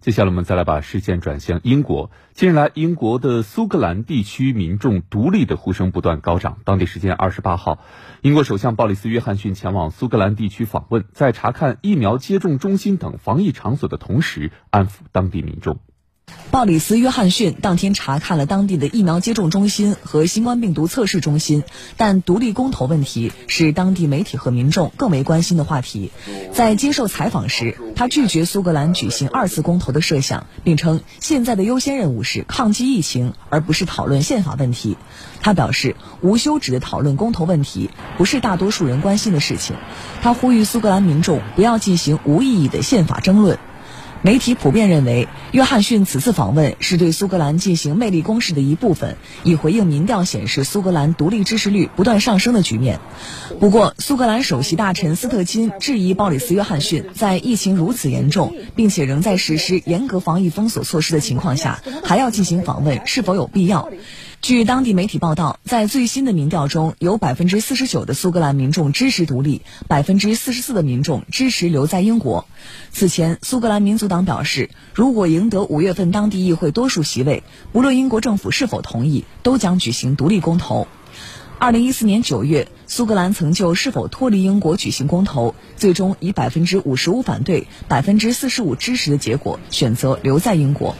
接下来我们再来把视线转向英国。近日来，英国的苏格兰地区民众独立的呼声不断高涨。当地时间二十八号，英国首相鲍里斯·约翰逊前往苏格兰地区访问，在查看疫苗接种中心等防疫场所的同时，安抚当地民众。鲍里斯·约翰逊当天查看了当地的疫苗接种中心和新冠病毒测试中心，但独立公投问题是当地媒体和民众更为关心的话题。在接受采访时，他拒绝苏格兰举行二次公投的设想，并称现在的优先任务是抗击疫情，而不是讨论宪法问题。他表示，无休止的讨论公投问题不是大多数人关心的事情。他呼吁苏格兰民众不要进行无意义的宪法争论。媒体普遍认为，约翰逊此次访问是对苏格兰进行魅力攻势的一部分，以回应民调显示苏格兰独立支持率不断上升的局面。不过，苏格兰首席大臣斯特金质疑鲍里斯·约翰逊在疫情如此严重，并且仍在实施严格防疫封锁措施的情况下，还要进行访问是否有必要？据当地媒体报道，在最新的民调中，有百分之四十九的苏格兰民众支持独立，百分之四十四的民众支持留在英国。此前，苏格兰民族党表示，如果赢得五月份当地议会多数席位，不论英国政府是否同意，都将举行独立公投。二零一四年九月，苏格兰曾就是否脱离英国举行公投，最终以百分之五十五反对、百分之四十五支持的结果，选择留在英国。